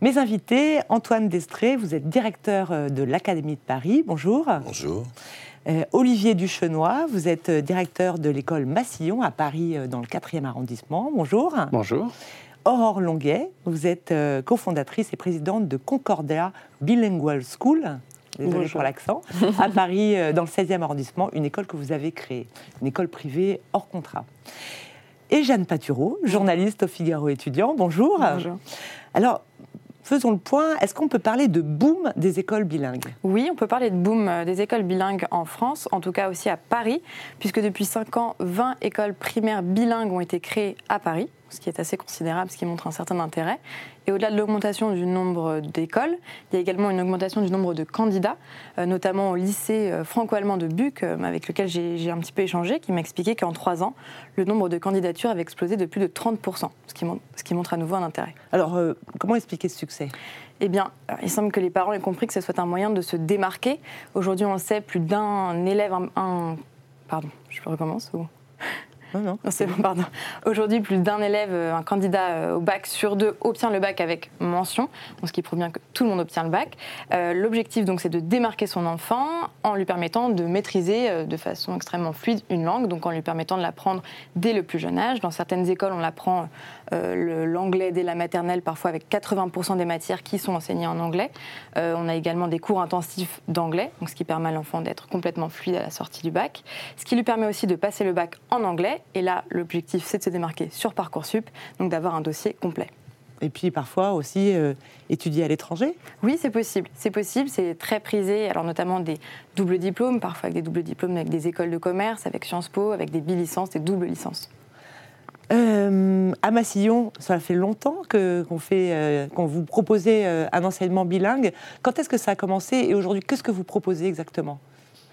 Mes invités, Antoine Destré, vous êtes directeur euh, de l'Académie de Paris. Bonjour. Bonjour. Euh, Olivier Duchenois, vous êtes euh, directeur de l'école Massillon à Paris dans le 4e arrondissement. Bonjour. Bonjour. Aurore Longuet, vous êtes cofondatrice et présidente de Concordia Bilingual School. Désolée pour l'accent, à Paris, dans le 16e arrondissement, une école que vous avez créée, une école privée hors contrat. Et Jeanne Patureau, journaliste au Figaro étudiant. Bonjour. Bonjour. Alors, faisons le point. Est-ce qu'on peut parler de boom des écoles bilingues? Oui, on peut parler de boom euh, des écoles bilingues en France, en tout cas aussi à Paris, puisque depuis 5 ans, 20 écoles primaires bilingues ont été créées à Paris ce qui est assez considérable, ce qui montre un certain intérêt. Et au-delà de l'augmentation du nombre d'écoles, il y a également une augmentation du nombre de candidats, euh, notamment au lycée euh, franco-allemand de Buc, euh, avec lequel j'ai un petit peu échangé, qui m'a expliqué qu'en trois ans, le nombre de candidatures avait explosé de plus de 30%, ce qui montre, ce qui montre à nouveau un intérêt. Alors, comment expliquer ce succès? Eh bien, il semble que les parents aient compris que ce soit un moyen de se démarquer. Aujourd'hui, on le sait, plus d'un élève, un, Pardon, je recommence ou... Non, non. c'est bon, pardon. Aujourd'hui, plus d'un élève, euh, un candidat euh, au bac sur deux obtient le bac avec mention, ce qui prouve bien que tout le monde obtient le bac. Euh, l'objectif, donc, c'est de démarquer son enfant en lui permettant de maîtriser de façon extrêmement fluide une langue, donc en lui permettant de l'apprendre dès le plus jeune âge. Dans certaines écoles, on apprend l'anglais dès la maternelle, parfois avec 80% des matières qui sont enseignées en anglais. on a également des cours intensifs d'anglais, ce qui permet à l'enfant d'être complètement fluide à la sortie du bac. Ce qui lui permet aussi de passer le bac en anglais et là, l'objectif, c'est de se démarquer sur Parcoursup, donc d'avoir un dossier complet. Et puis parfois aussi euh, étudier à l'étranger Oui, c'est possible. C'est possible, c'est très prisé. Alors notamment des doubles diplômes, parfois avec des doubles diplômes avec des écoles de commerce, avec Sciences Po, avec des bilicences, des doubles licences. Euh, à Massillon, ça fait longtemps euh, qu'on vous proposez un enseignement bilingue. Quand est-ce que ça a commencé et aujourd'hui, qu'est-ce que vous proposez exactement?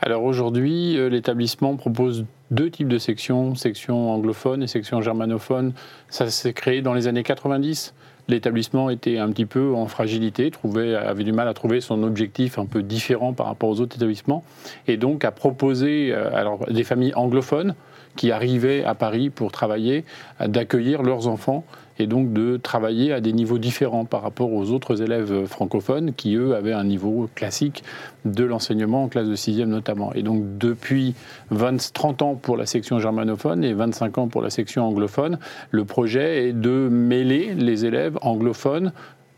Alors aujourd'hui, euh, l'établissement propose deux types de sections, section anglophone et section germanophone. Ça s'est créé dans les années 90. L'établissement était un petit peu en fragilité, avait du mal à trouver son objectif un peu différent par rapport aux autres établissements, et donc a proposé euh, alors, des familles anglophones qui arrivaient à Paris pour travailler, d'accueillir leurs enfants et donc de travailler à des niveaux différents par rapport aux autres élèves francophones qui, eux, avaient un niveau classique de l'enseignement en classe de 6e notamment. Et donc depuis 20, 30 ans pour la section germanophone et 25 ans pour la section anglophone, le projet est de mêler les élèves anglophones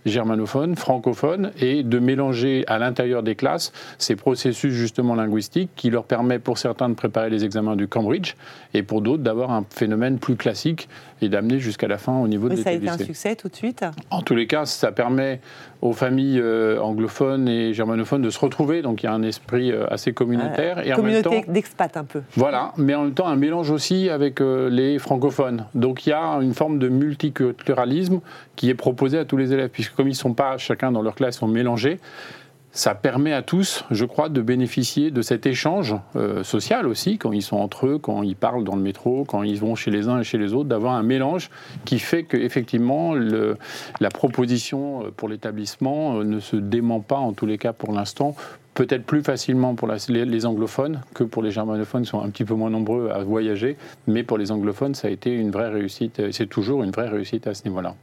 germanophone, francophone, et de mélanger à l'intérieur des classes ces processus justement linguistiques qui leur permet pour certains de préparer les examens du Cambridge et pour d'autres d'avoir un phénomène plus classique et d'amener jusqu'à la fin au niveau Mais de ça a été un succès tout de suite En tous les cas, ça permet aux familles euh, anglophones et germanophones de se retrouver, donc il y a un esprit euh, assez communautaire. et communauté d'expat un peu. Voilà, mais en même temps un mélange aussi avec euh, les francophones. Donc il y a une forme de multiculturalisme qui est proposé à tous les élèves, puisque comme ils ne sont pas chacun dans leur classe, sont mélangés, ça permet à tous, je crois, de bénéficier de cet échange euh, social aussi, quand ils sont entre eux, quand ils parlent dans le métro, quand ils vont chez les uns et chez les autres, d'avoir un mélange qui fait qu'effectivement, la proposition euh, pour l'établissement euh, ne se dément pas, en tous les cas pour l'instant, peut-être plus facilement pour les, anglophones que pour les germanophones qui sont un petit peu moins nombreux à voyager, mais pour les anglophones, ça a été une vraie réussite, c'est toujours une vraie réussite à ce niveau-là.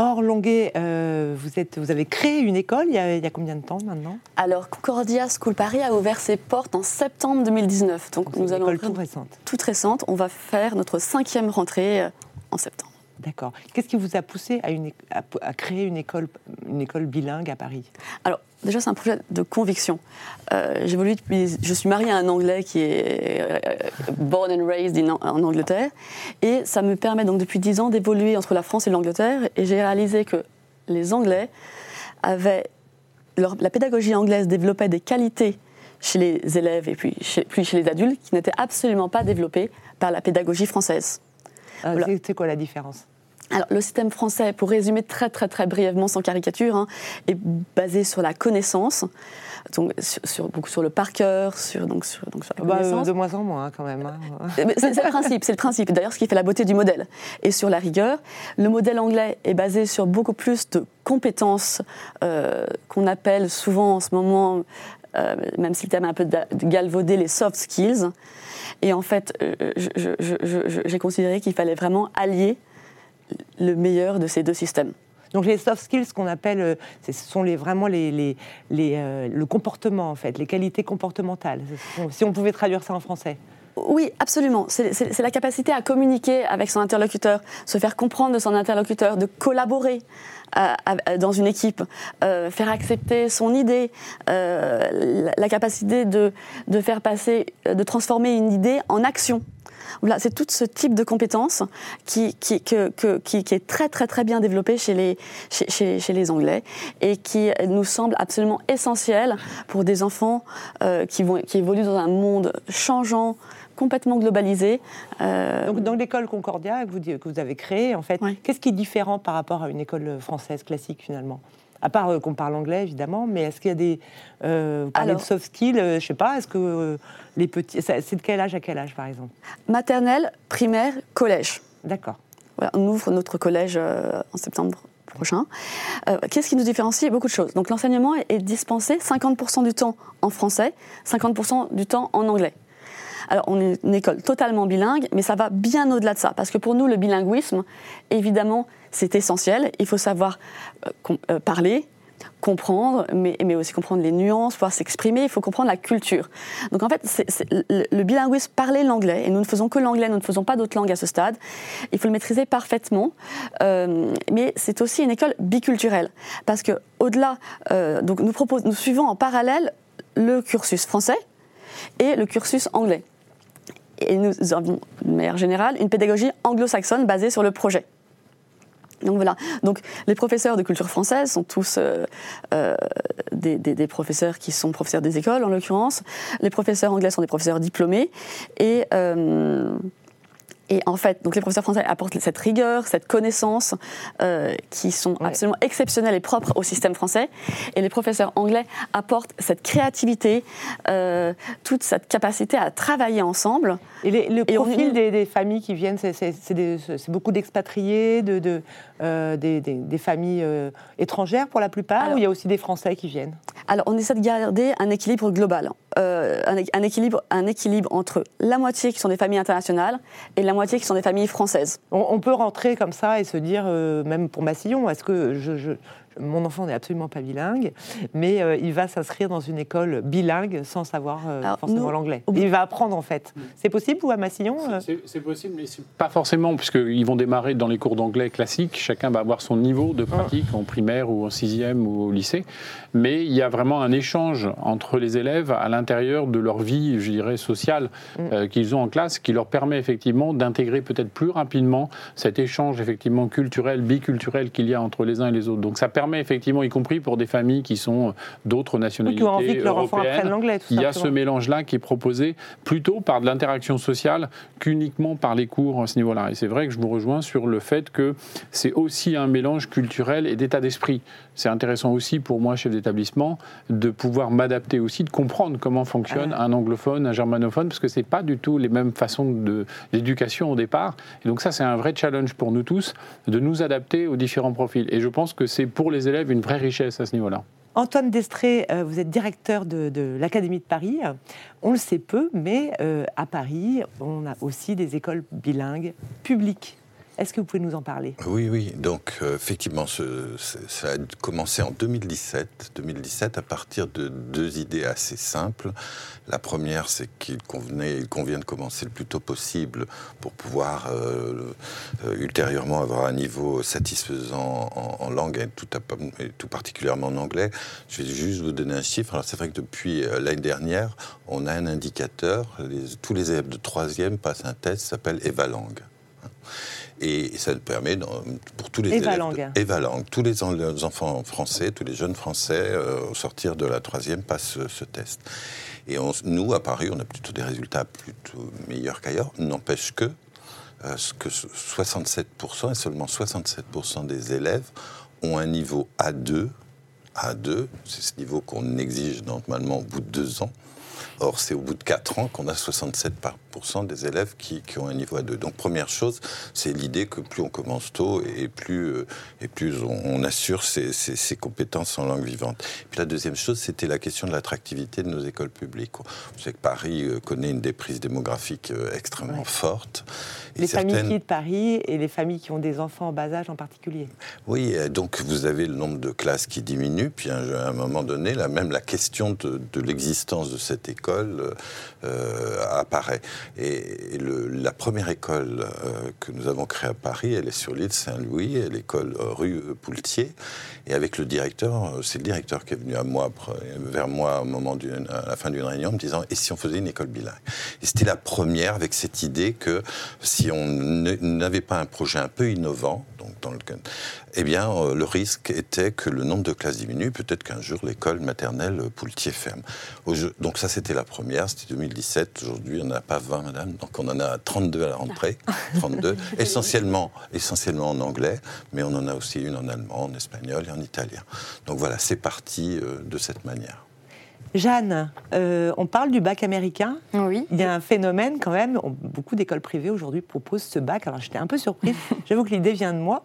Or, Longuet, euh, vous, êtes, vous avez créé une école il y, a, il y, a, combien de temps maintenant? Alors, Concordia School Paris a ouvert ses portes en septembre 2019. Donc, nous allons. Une école toute récente. Toute récente. On va faire notre cinquième rentrée euh, en septembre. D'accord. Qu'est-ce qui vous a poussé à, une, à, créer une école, une école bilingue à Paris? Alors, déjà, c'est un projet de conviction. Euh, J'évolue depuis. Je suis mariée à un Anglais qui est euh, born and raised en Angleterre. Et ça me permet donc depuis dix ans d'évoluer entre la France et l'Angleterre. Et j'ai réalisé que les Anglais avaient. la pédagogie anglaise développait des qualités chez les élèves et puis chez, puis chez les adultes qui n'étaient absolument pas développées par la pédagogie française. Ah, c'est quoi la différence? Alors, le système français, pour résumer très très très brièvement sans caricature, hein, est basé sur la connaissance, donc sur, le par cœur, sur, donc, sur, donc, sur la bah, connaissance. de moins en moins hein, quand même. Hein. c'est le principe, c'est le principe. D'ailleurs, ce qui fait la beauté du modèle. Et sur la rigueur, le modèle anglais est basé sur beaucoup plus de compétences euh, qu'on appelle souvent en ce moment, euh, même si le terme est un peu galvaudé, les soft skills. Et en fait, euh, j'ai considéré qu'il fallait vraiment allier le meilleur de ces deux systèmes. Donc les soft skills, ce qu'on appelle, euh, ce sont les, vraiment les, les, euh, le comportement en fait, les qualités comportementales. Si on pouvait traduire ça en français. Oui, absolument. C'est la capacité à communiquer avec son interlocuteur, se faire comprendre de son interlocuteur, de collaborer euh, dans une équipe, faire accepter son idée, la, capacité de, de, faire passer, de transformer une idée en action. Voilà, c'est tout ce type de compétences qui, qui, que, qui, est très très très bien développé chez les, chez, chez, les Anglais et qui nous semble absolument essentiel pour des enfants euh, qui, vont, qui évoluent dans un monde changeant, complètement globalisé. Euh, Donc dans l'école Concordia que vous, que vous avez créée, en fait, qu'est-ce qui est différent par rapport à une école française classique finalement? À part euh, qu'on parle anglais évidemment, mais est-ce qu'il y a des euh, de soft skills, euh, je sais pas, est-ce que euh, les petits, c'est de quel âge à quel âge par exemple? Maternelle, primaire, collège. D'accord. Voilà, on ouvre notre collège en septembre prochain. Qu'est-ce qui nous différencie? Beaucoup de choses. Donc l'enseignement est dispensé 50% du temps en français, 50% du temps en anglais. Alors, on est une école totalement bilingue, mais ça va bien au-delà de ça, parce que pour nous, le bilinguisme, évidemment, c'est essentiel. Il faut savoir euh, euh, parler, comprendre, mais, aussi comprendre les nuances, pouvoir s'exprimer, il faut comprendre la culture. Donc en fait, le, bilinguisme, parler l'anglais, et nous ne faisons que l'anglais, nous ne faisons pas d'autres langues à ce stade, il faut le maîtriser parfaitement, euh, mais c'est aussi une école biculturelle, parce que au-delà, donc nous suivons en parallèle le cursus français et le cursus anglais. Et nous avons, de manière générale, une pédagogie anglo-saxonne basée sur le projet. Donc voilà. Donc les professeurs de culture française sont tous euh, euh, des, professeurs qui sont professeurs des écoles en l'occurrence. Les professeurs anglais sont des professeurs diplômés et euh, et en fait, donc les professeurs français apportent cette rigueur, cette connaissance euh, qui sont absolument exceptionnelles et propres au système français. Et les professeurs anglais apportent cette créativité, euh, toute cette capacité à travailler ensemble. Et le profil des, familles qui viennent, c'est beaucoup d'expatriés, de, de euh, des, familles étrangères pour la plupart, ou il y a aussi des Français qui viennent? Alors, on essaie de garder un équilibre global, un, un, équilibre, un équilibre entre la moitié qui sont des familles internationales et la moitié qui sont des familles françaises. On, peut rentrer comme ça et se dire, euh, même pour Massillon, est-ce que je, mon enfant n'est absolument pas bilingue, mais euh, il va s'inscrire dans une école bilingue sans savoir euh, forcément l'anglais. Il va apprendre en fait. C'est possible ou à Massillon euh? C'est possible, mais pas forcément, puisqu'ils vont démarrer dans les cours d'anglais classiques. Chacun va avoir son niveau de pratique en primaire ou en sixième ou au lycée. Mais il y a vraiment un échange entre les élèves à l'intérieur de leur vie, je dirais, sociale mm. qu'ils ont en classe, qui leur permet effectivement d'intégrer peut-être plus rapidement cet échange effectivement culturel, biculturel qu'il y a entre les uns et les autres. Donc ça permet effectivement, y compris pour des familles qui sont d'autres nationalités qui ont envie que leur enfant apprenne l'anglais. Il y a ce mélange-là qui est proposé plutôt par de l'interaction sociale qu'uniquement par les cours à ce niveau-là. Et c'est vrai que je vous rejoins sur le fait que c'est aussi un mélange culturel et d'état d'esprit. C'est intéressant aussi pour moi, chef d'établissement, de pouvoir m'adapter aussi, de comprendre comment fonctionne un anglophone, un germanophone, parce que c'est pas du tout les mêmes façons d'éducation au départ. Et donc ça, c'est un vrai challenge pour nous tous de nous adapter aux différents profils. Et je pense que c'est pour les élèves une vraie richesse à ce niveau-là. Antoine Destré, euh, vous êtes directeur de, l'Académie de Paris. On le sait peu, mais euh, à Paris, on a aussi des écoles bilingues publiques. Est-ce que vous pouvez nous en parler? Oui, oui. Donc, euh, effectivement, ça a commencé en 2017. 2017, à partir de deux idées assez simples. La première, c'est qu'il convenait, il convient de commencer le plus tôt possible pour pouvoir euh, euh, ultérieurement avoir un niveau satisfaisant en, langue, et tout, particulièrement en anglais. Je vais juste vous donner un chiffre. Alors, c'est vrai que depuis l'année dernière, on a un indicateur. tous les élèves de troisième passent un test qui s'appelle Evalang. Et ça permet, pour tous les élèves, tous les enfants français, tous les jeunes français, euh, au sortir de la troisième, passent ce, test. Et nous, à Paris, on a plutôt des résultats plutôt meilleurs qu'ailleurs. N'empêche que, euh, que 67%, et seulement 67% des élèves ont un niveau A2. A2, c'est ce niveau qu'on exige normalement au bout de deux ans. Or, c'est au bout de 4 ans qu'on a 67% des élèves qui, qui, ont un niveau A2. Donc, première chose, c'est l'idée que plus on commence tôt et plus, euh, et plus on, on assure ses, ses, ses, compétences en langue vivante. Et puis la deuxième chose, c'était la question de l'attractivité de nos écoles publiques. Vous savez que Paris euh, connaît une déprise démographique euh, extrêmement ouais. forte. Et les certaines... familles qui quittent Paris et les familles qui ont des enfants en bas âge en particulier. Oui, donc vous avez le nombre de classes qui diminue, puis à un moment donné, là, même la question de, de l'existence de cette école euh, apparaît. Et, et le, la première école euh, que nous avons créée à Paris, elle est sur l'île Saint-Louis, l'école rue Poultier. Et avec le directeur, c'est le directeur qui est venu à moi, vers moi au moment à la fin d'une réunion, me disant et si on faisait une école bilingue? Et c'était la première avec cette idée que si on n'avait pas un projet un peu innovant, donc dans le, eh bien, euh, le risque était que le nombre de classes diminue. Peut-être qu'un jour l'école maternelle Poultier ferme. Donc ça, c'était la première. C'était 2017. Aujourd'hui, on n'en a pas 20, madame. Donc on en a 32 à la rentrée. 32, essentiellement, essentiellement en anglais, mais on en a aussi une en allemand, en espagnol et en italien. Donc voilà, c'est parti euh, de cette manière. Jeanne, euh, on parle du bac américain. Oui. Il y a un phénomène quand même. Beaucoup d'écoles privées aujourd'hui proposent ce bac. Alors j'étais un peu surprise. J'avoue que l'idée vient de moi.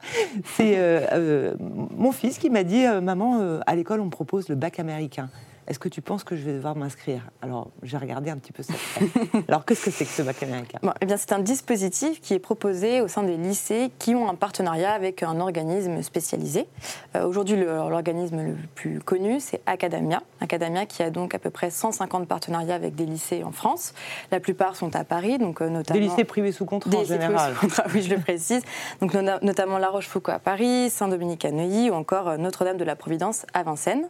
C'est euh, euh, mon fils qui m'a dit Maman, à l'école, on propose le bac américain. Est-ce que tu penses que je vais devoir m'inscrire? Alors, j'ai regardé un petit peu ça. Alors, qu'est-ce que c'est que ce bac américain? Bon, eh bien, C'est un dispositif qui est proposé au sein des lycées qui ont un partenariat avec un organisme spécialisé. Euh, Aujourd'hui, l'organisme le, plus connu, c'est Academia. Academia qui a donc à peu près 150 partenariats avec des lycées en France. La plupart sont à Paris, donc euh, notamment... Des lycées privés sous contrat des en général. Sous contrat, oui, je le précise. Donc, notamment La Rochefoucauld à Paris, Saint-Dominique à Neuilly ou encore euh, Notre-Dame de la Providence à Vincennes.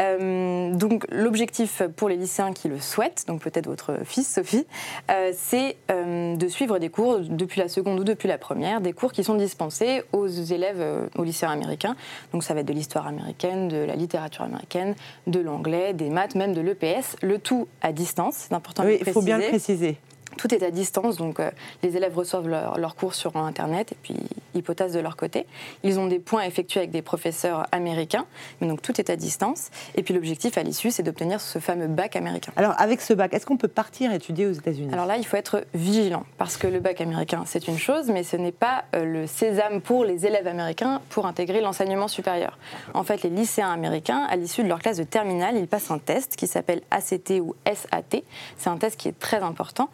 Euh, donc l'objectif pour les lycéens qui le souhaitent, donc peut-être votre fils Sophie, euh, c'est euh, de suivre des cours depuis la seconde ou depuis la première, des cours qui sont dispensés aux élèves, euh, aux lycéens américains. Donc ça va être de l'histoire américaine, de la littérature américaine, de l'anglais, des maths, même de l'EPS, le tout à distance. C'est important oui, de préciser. Il faut bien le préciser. Tout est à distance, donc euh, les élèves reçoivent leurs leur cours sur Internet et puis ils potassent de leur côté. Ils ont des points effectués avec des professeurs américains, mais donc tout est à distance. Et puis l'objectif à l'issue, c'est d'obtenir ce fameux bac américain. Alors avec ce bac, est-ce qu'on peut partir étudier aux États-Unis? Alors là, il faut être vigilant, parce que le bac américain, c'est une chose, mais ce n'est pas euh, le sésame pour les élèves américains pour intégrer l'enseignement supérieur. En fait, les lycéens américains, à l'issue de leur classe de terminale, ils passent un test qui s'appelle ACT ou SAT. C'est un test qui est très important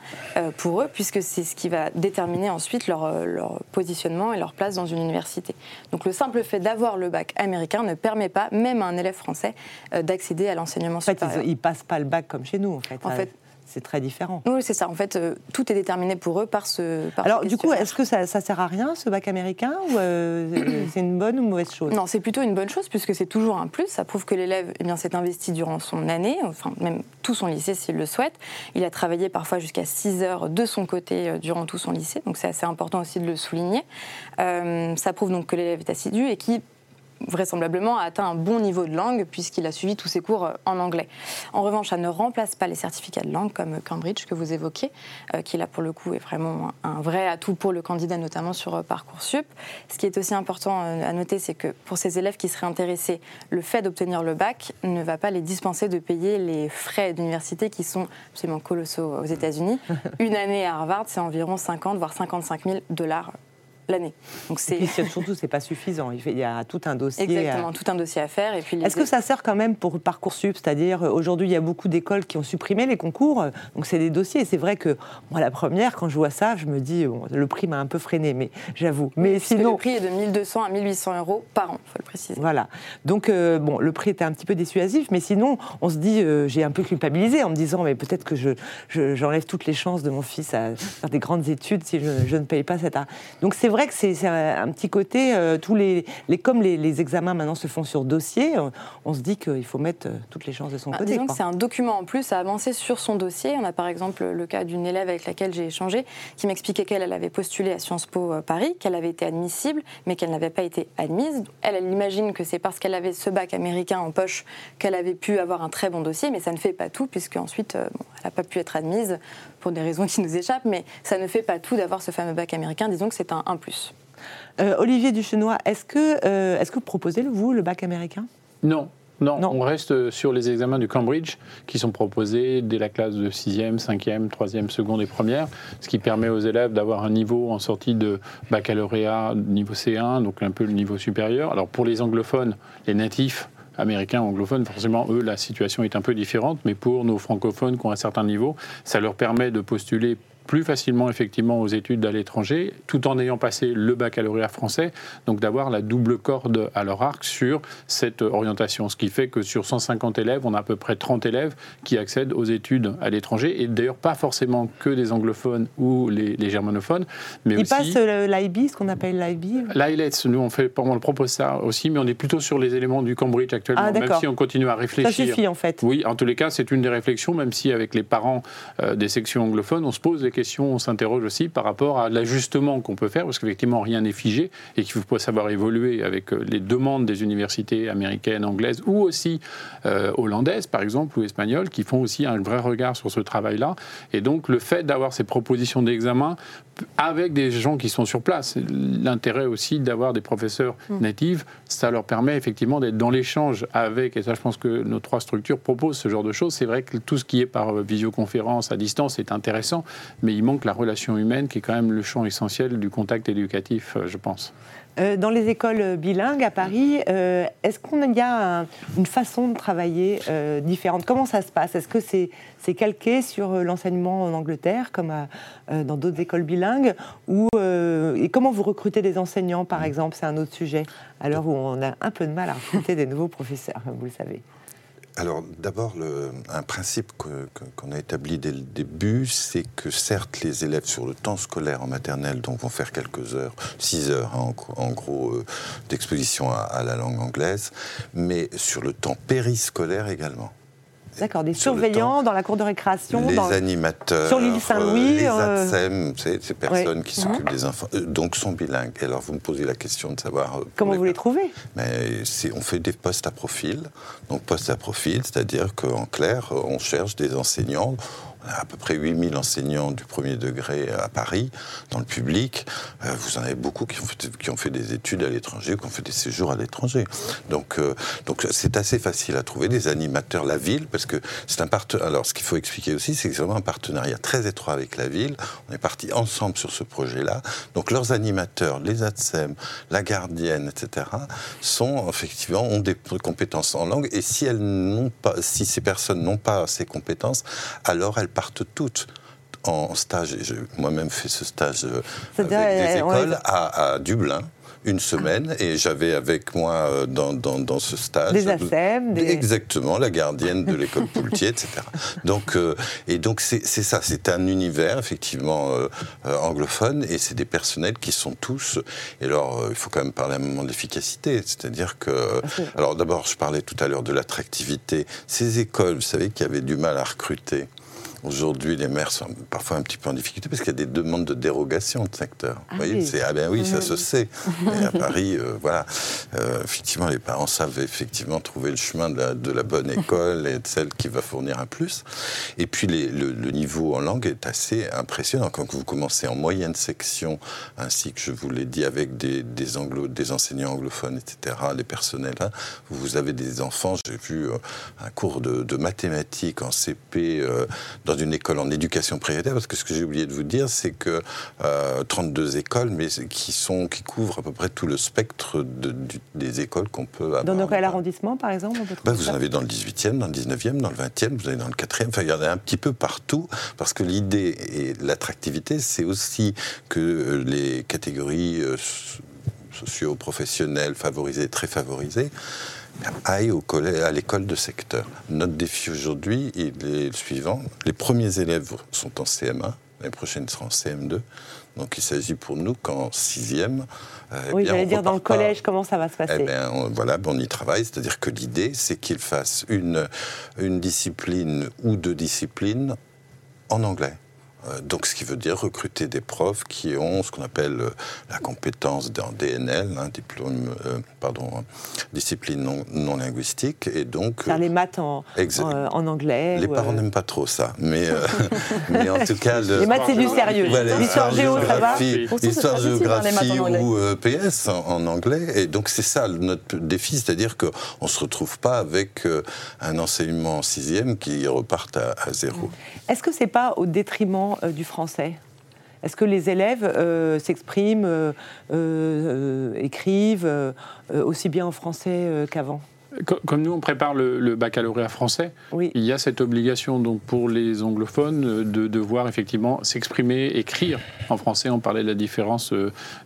pour eux, puisque c'est ce qui va déterminer ensuite leur, leur, positionnement et leur place dans une université. Donc le simple fait d'avoir le bac américain ne permet pas, même à un élève français, d'accéder à l'enseignement en fait, supérieur. Ils ne passent pas le bac comme chez nous, en fait. En fait c'est très différent. Oui, c'est ça. En fait, euh, tout est déterminé pour eux par ce. Par Alors, ce du coup, est-ce que ça, ça sert à rien, ce bac américain, ou euh, c'est une bonne ou mauvaise chose? Non, c'est plutôt une bonne chose, puisque c'est toujours un plus. Ça prouve que l'élève eh bien, s'est investi durant son année, enfin, même tout son lycée s'il le souhaite. Il a travaillé parfois jusqu'à 6 heures de son côté euh, durant tout son lycée, donc c'est assez important aussi de le souligner. Ça prouve donc que l'élève est assidu et qui vraisemblablement a atteint un bon niveau de langue puisqu'il a suivi tous ses cours en anglais. En revanche, ça ne remplace pas les certificats de langue comme Cambridge que vous évoquez, euh, qui là pour le coup est vraiment un vrai atout pour le candidat, notamment sur euh, Parcoursup. Ce qui est aussi important euh, à noter, c'est que pour ces élèves qui seraient intéressés, le fait d'obtenir le bac ne va pas les dispenser de payer les frais d'université qui sont absolument colossaux aux États-Unis. Une année à Harvard, c'est environ 50 voire 55 000 dollars l'année. Donc c'est surtout c'est pas suffisant. Il y a tout un dossier. Exactement, à... tout un dossier à faire. Et puis. Est-ce que ça sert quand même pour parcoursup? C'est-à-dire aujourd'hui il y a beaucoup d'écoles qui ont supprimé les concours, donc c'est des dossiers. Et c'est vrai que moi la première quand je vois ça, je me dis bon, le prix m'a un peu freiné, mais j'avoue. Mais oui, sinon le prix est de 1200 à 1800 euros par an, faut le préciser. Voilà. Donc euh, bon, le prix était un petit peu dissuasif, mais sinon on se dit euh, j'ai un peu culpabilisé en me disant mais peut-être que je, j'enlève je, toutes les chances de mon fils à faire des grandes études si je, je ne paye pas cet art. Donc c'est vrai que c'est un, petit côté, euh, tous les, les comme les, les, examens maintenant se font sur dossier, on, on se dit qu'il faut mettre euh, toutes les chances de son bah, côté. C'est un document en plus à avancer sur son dossier. On a par exemple le cas d'une élève avec laquelle j'ai échangé qui m'expliquait qu'elle elle avait postulé à Sciences Po euh, Paris, qu'elle avait été admissible, mais qu'elle n'avait pas été admise. Elle, elle imagine que c'est parce qu'elle avait ce bac américain en poche qu'elle avait pu avoir un très bon dossier, mais ça ne fait pas tout, puisque ensuite euh, bon, elle n'a pas pu être admise pour des raisons qui nous échappent, mais ça ne fait pas tout d'avoir ce fameux bac américain. Disons que c'est un 1 plus. Euh, Olivier Duchenois, est-ce que, euh, est que vous proposez, vous, le bac américain? Non. Non, on reste sur les examens du Cambridge qui sont proposés dès la classe de 6e, 5e, 3e, seconde et première, ce qui permet aux élèves d'avoir un niveau en sortie de baccalauréat niveau C1, donc un peu le niveau supérieur. Alors pour les anglophones, les natifs, américains anglophones, forcément, eux, la situation est un peu différente, mais pour nos francophones qui ont un certain niveau, ça leur permet de postuler plus facilement effectivement aux études à l'étranger, tout en ayant passé le baccalauréat français, donc d'avoir la double corde à leur arc sur cette orientation. Ce qui fait que sur 150 élèves, on a à peu près 30 élèves qui accèdent aux études à l'étranger, et d'ailleurs pas forcément que des anglophones ou les, germanophones, mais Ils aussi... passent l'IB, ce qu'on appelle l'IB L'IELTS, nous on, fait, on le propose ça aussi, mais on est plutôt sur les éléments du Cambridge actuellement, ah, même si on continue à réfléchir. Ça suffit en fait. Oui, en tous les cas, c'est une des réflexions, même si avec les parents euh, des sections anglophones, on se pose des on s'interroge aussi par rapport à l'ajustement qu'on peut faire, parce qu'effectivement, rien n'est figé et qu'il faut savoir évoluer avec euh, les demandes des universités américaines, anglaises ou aussi euh, hollandaises, par exemple, ou espagnoles, qui font aussi un vrai regard sur ce travail-là. Et donc, le fait d'avoir ces propositions d'examen avec des gens qui sont sur place, l'intérêt aussi d'avoir des professeurs mmh. natifs, ça leur permet effectivement d'être dans l'échange avec, et ça, je pense que nos trois structures proposent ce genre de choses. C'est vrai que tout ce qui est par euh, visioconférence à distance est intéressant, mais il manque la relation humaine qui est quand même le champ essentiel du contact éducatif, euh, je pense. Euh, dans les écoles bilingues à Paris, euh, est-ce qu'on y a une façon de travailler différente? Comment ça se passe? Est-ce que c'est calqué sur l'enseignement en Angleterre, comme dans d'autres écoles bilingues? Ou, Et comment vous recrutez des enseignants, par exemple? C'est un autre sujet, à l'heure où on a un peu de mal à recruter des nouveaux professeurs, vous le savez. Alors d'abord, un principe qu'on a établi dès le début, c'est que certes les élèves sur le temps scolaire en maternelle donc vont faire quelques heures, 6 heures hein, en, gros euh, d'exposition à, la langue anglaise, mais sur le temps périscolaire également. D'accord, des surveillants dans la cour de récréation. Les dans... animateurs. Sur l'île Saint-Louis. les euh, ATSEM, ces personnes qui s'occupent des enfants, donc sont bilingues. Et alors vous me posez la question de savoir. Euh, Comment vous les trouvez Mais On fait des postes à profil. Donc postes à profil, c'est-à-dire qu'en clair, on cherche des enseignants à peu près 8000 enseignants du premier degré à Paris, dans le public. Euh, vous en avez beaucoup qui ont fait, qui ont fait des études à l'étranger, qui ont fait des séjours à l'étranger. Donc, euh, donc c'est assez facile à trouver des animateurs la ville, parce que c'est un partenariat. Alors, ce qu'il faut expliquer aussi, c'est que c'est vraiment un partenariat très étroit avec la ville. On est partis ensemble sur ce projet-là. Donc, leurs animateurs, les ATSEM, la gardienne, etc., sont effectivement ont des compétences en langue. Et si elles pas, si ces personnes n'ont pas ces compétences, alors elles partent toutes en stage, et j'ai moi-même fait ce stage euh, avec des euh, écoles à, Dublin une semaine et j'avais avec moi euh, dans, dans, ce stage des ASEM, exactement la gardienne de l'école Poultier, etc. Donc et donc c'est ça, c'est un univers effectivement anglophone et c'est des personnels qui sont tous. Et alors il faut quand même parler un moment de l'efficacité, c'est-à-dire que alors d'abord je parlais tout à l'heure de l'attractivité. Ces écoles, vous savez, qui avaient du mal à recruter. Aujourd'hui, les maires sont parfois un petit peu en difficulté parce qu'il y a des demandes de dérogation de secteur. Ah oui. c'est ah ben oui, ça se sait. Et à Paris, euh, voilà, euh, effectivement, les parents savent effectivement trouver le chemin de la, bonne école et de celle qui va fournir un plus. Et puis le, niveau en langue est assez impressionnant quand vous commencez en moyenne section, ainsi que je vous l'ai dit avec des, des, anglo, des enseignants anglophones, etc. Les personnels, hein, vous avez des enfants. J'ai vu euh, un cours de, de mathématiques en CP dans une école en éducation prioritaire, parce que ce que j'ai oublié de vous dire, c'est que 32 euh, écoles, mais qui, sont, qui couvrent à peu près tout le spectre des écoles qu'on peut avoir. Dans quel arrondissement, par exemple bah, Vous en avez dans le 18e, dans le 19e, dans le 20e, vous avez dans le 4e, enfin il y en a un petit peu partout, parce que l'idée et l'attractivité, c'est aussi que euh, les catégories euh, socio-professionnelles favorisées, très favorisées, aille au collège, à l'école de secteur. Notre défi aujourd'hui est le suivant. Les premiers élèves sont en CM1, l'année prochaine ils seront en CM2. Donc il s'agit pour nous qu'en sixième. Euh, oui, j'allais dire dans le collège, comment ça va se passer eh bien, on, Voilà, on y travaille. C'est-à-dire que l'idée, c'est qu'ils fassent une, une discipline ou deux disciplines en anglais. Euh, donc, ce qui veut dire recruter des profs qui ont ce qu'on appelle euh, la compétence dans DNL, hein, diplôme, euh, pardon, discipline non, non, linguistique, et donc faire les maths en, en, anglais. Les parents n'aiment pas trop ça, mais, mais en tout cas, les maths c'est du sérieux. L'histoire géo, ça va. Histoire géographie ou PS en, anglais, et donc c'est ça notre défi, c'est-à-dire qu'on ne se retrouve pas avec un enseignement en sixième qui reparte à, à zéro. Est-ce que c'est pas au détriment euh, du français Est-ce que les élèves euh, s'expriment, euh, écrivent aussi bien en français qu'avant? Comme nous, on prépare le, baccalauréat français, il y a cette obligation donc pour les anglophones de devoir effectivement s'exprimer, écrire en français. On parlait de la différence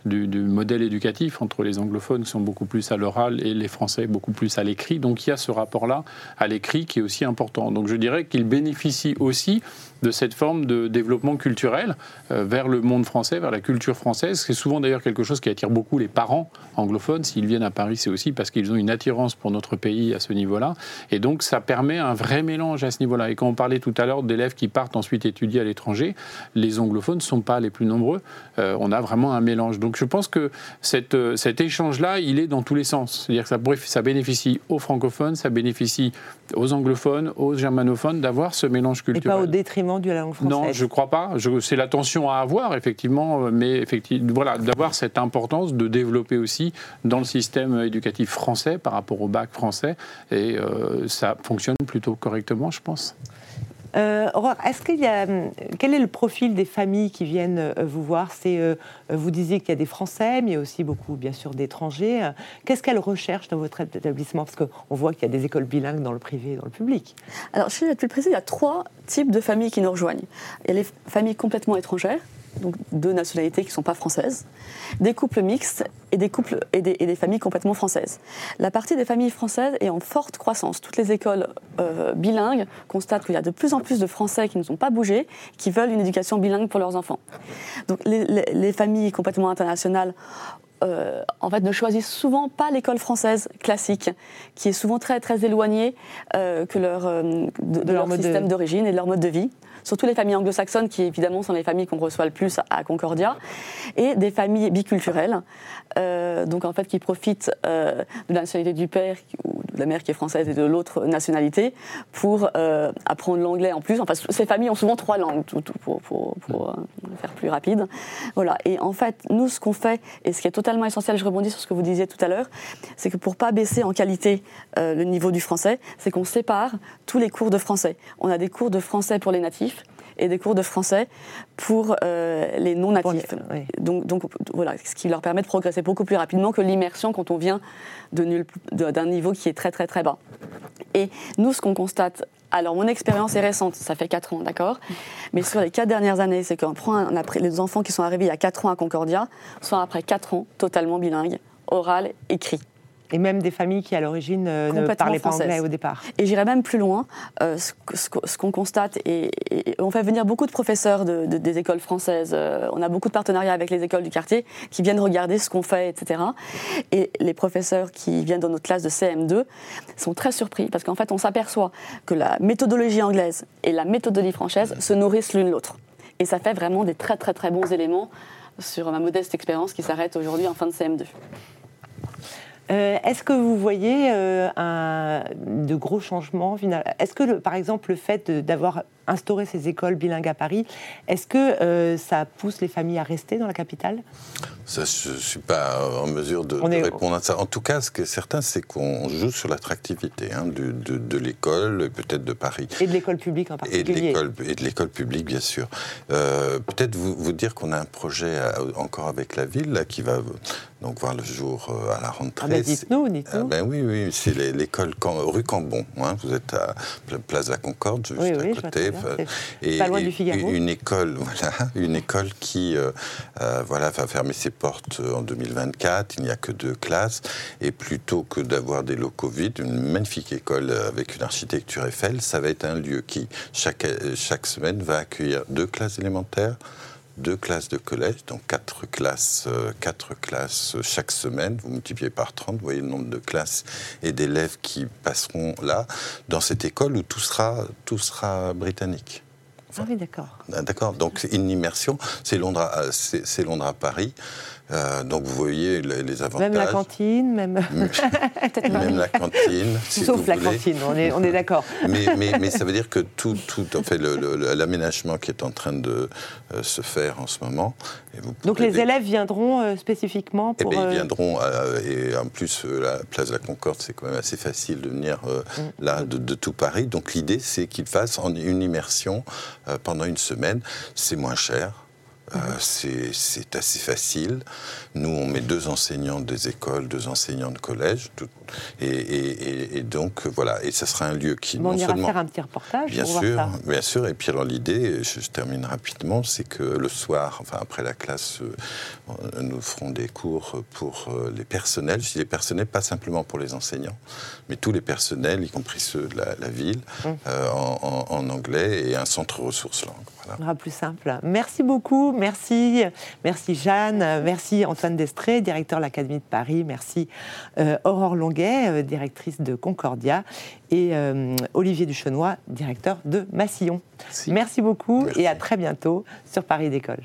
du, du, modèle éducatif entre les anglophones qui sont beaucoup plus à l'oral et les français beaucoup plus à l'écrit. Donc il y a ce rapport-là à l'écrit qui est aussi important. Donc je dirais qu'il bénéficie aussi de cette forme de développement culturel euh, vers le monde français, vers la culture française. C'est souvent d'ailleurs quelque chose qui attire beaucoup les parents anglophones. S'ils viennent à Paris, c'est aussi parce qu'ils ont une attirance pour notre pays à ce niveau-là. Et donc ça permet un vrai mélange à ce niveau-là. Et quand on parlait tout à l'heure d'élèves qui partent ensuite étudier à l'étranger, les anglophones ne sont pas les plus nombreux. Euh, on a vraiment un mélange. Donc je pense que cette, euh, cet échange-là, il est dans tous les sens. C'est-à-dire que ça, ça bénéficie aux francophones, ça bénéficie aux anglophones, aux germanophones d'avoir ce mélange culturel. Et pas au détriment du la langue française Non, je ne crois pas. C'est l'attention à avoir, effectivement, mais effectivement, voilà, d'avoir cette importance de développer aussi dans le système éducatif français par rapport au bac français. Et euh, ça fonctionne plutôt correctement, je pense. Euh, est-ce qu'il y a, quel est le profil des familles qui viennent euh, vous voir? C'est, euh, vous disiez qu'il y a des Français, mais il y a aussi beaucoup, bien sûr, d'étrangers. Qu'est-ce qu'elles recherchent dans votre établissement? Parce qu'on voit qu'il y a des écoles bilingues dans le privé et dans le public. Alors, je suis plus précis, il y a trois types de familles qui nous rejoignent. Il y a les familles complètement étrangères, donc deux nationalités qui ne sont pas françaises, des couples mixtes et des, couples, et des, familles complètement françaises. La partie des familles françaises est en forte croissance. Toutes les écoles euh, bilingues constatent qu'il y a de plus en plus de Français qui ne sont pas bougés, qui veulent une éducation bilingue pour leurs enfants. Donc les, familles complètement internationales euh, en fait, ne choisissent souvent pas l'école française classique, qui est souvent très, très éloignée euh, que leur, de, leur, système d'origine et de leur mode de vie surtout les familles anglo-saxonnes, qui évidemment sont les familles qu'on reçoit le plus à Concordia, et des familles biculturelles, euh, donc en fait qui profitent euh, de la nationalité du père ou de la mère qui est française et de l'autre nationalité pour euh, apprendre l'anglais en plus. Enfin, ces familles ont souvent trois langues, tout, pour, pour, pour faire plus rapide. Voilà. Et en fait, nous, ce qu'on fait, et ce qui est totalement essentiel, je rebondis sur ce que vous disiez tout à l'heure, c'est que pour pas baisser en qualité le niveau du français, c'est qu'on sépare tous les cours de français. On a des cours de français pour les natifs et des cours de français pour euh, les non-natifs. Donc, donc, voilà, ce qui leur permet de progresser beaucoup plus rapidement que l'immersion quand on vient d'un niveau qui est très très très bas. Et nous, ce qu'on constate, alors mon expérience est récente, ça fait 4 ans, d'accord? Mais sur les 4 dernières années, c'est qu'on prend les enfants qui sont arrivés il y a 4 ans à Concordia, sont après 4 ans totalement bilingues, oral, écrit. Et même des familles qui, à l'origine, euh, ne parlaient pas anglais au départ. Et j'irai même plus loin. Euh, ce, qu'on constate, et, on fait venir beaucoup de professeurs de, des écoles françaises. Euh, on a beaucoup de partenariats avec les écoles du quartier qui viennent regarder ce qu'on fait, etc. Et les professeurs qui viennent dans notre classe de CM2 sont très surpris parce qu'en fait, on s'aperçoit que la méthodologie anglaise et la méthodologie française se nourrissent l'une l'autre. Et ça fait vraiment des très très très bons éléments sur ma modeste expérience qui s'arrête aujourd'hui en fin de CM2. Euh, est-ce que vous voyez euh, un, de gros changements Est-ce que, par exemple, le fait d'avoir instauré ces écoles bilingues à Paris, est-ce que euh, ça pousse les familles à rester dans la capitale? Ça, Je ne suis pas en mesure de, répondre à ça. En tout cas, ce qui est certain, c'est qu'on joue sur l'attractivité hein, de, de, l'école, peut-être de Paris. Et de l'école publique en particulier. Et de l'école publique, bien sûr. peut-être vous, vous, dire qu'on a un projet encore avec la ville là, qui va donc voir le jour à la rentrée. Ah ben dites-nous, dites-nous. Ah ben oui, oui, c'est l'école rue Cambon. Hein, vous êtes à Place de la Concorde, juste à côté. Et, pas loin du Figaro. Une école, voilà, une école qui euh, euh, voilà, va fermer ses portes en 2024. Il n'y a que deux classes. Et plutôt que d'avoir des locaux vides, une magnifique école avec une architecture Eiffel, ça va être un lieu qui, chaque, chaque semaine, va accueillir deux classes élémentaires deux classes de collège, donc quatre classes, euh, quatre classes chaque semaine. Vous multipliez par 30, vous voyez le nombre de classes et d'élèves qui passeront là, dans cette école où tout sera, tout sera britannique. Ah oui, d'accord. D'accord. Donc une immersion. C'est Londres, à, c'est, c'est Londres à Paris. Euh, donc vous voyez les, les avantages. Même la cantine, même. Même la cantine. si Sauf vous la voulez. cantine, on est, on est d'accord. mais, mais, mais ça veut dire que tout, tout en fait, l'aménagement qui est en train de euh, se faire en ce moment. et vous Donc les élèves viendront euh, spécifiquement Eh pour. ben, ils euh, viendront, et en plus, la place de la Concorde, c'est quand même assez facile de venir Mm. là de, de tout Paris. Donc l'idée, c'est qu'ils fassent en une immersion pendant une semaine. C'est moins cher. Euh, c'est assez facile. Nous, on met deux enseignants des écoles, deux enseignants de collège, tout- et, et- et- et donc euh, voilà. Et ça sera un lieu qui bon, on ira seulement faire un petit reportage Bien pour sûr, voir ça. bien sûr. Et puis alors l'idée, je, je termine rapidement, c'est que le soir, enfin après la classe, euh, nous ferons des cours pour euh, les personnels. Je dis les personnels, pas simplement pour les enseignants, mais tous les personnels, y compris ceux de la, la ville, Mmh. euh, en, en- en anglais et un centre ressources langues. Voilà. Ce sera plus simple. Merci beaucoup, merci, merci Jeanne, merci Antoine Destré, directeur de l'Académie de Paris, merci euh, Aurore Longuet, euh, directrice de Concordia, et euh, Olivier Duchenois, directeur de Massillon. Merci. Merci beaucoup Merci. et à très bientôt sur Paris d'école.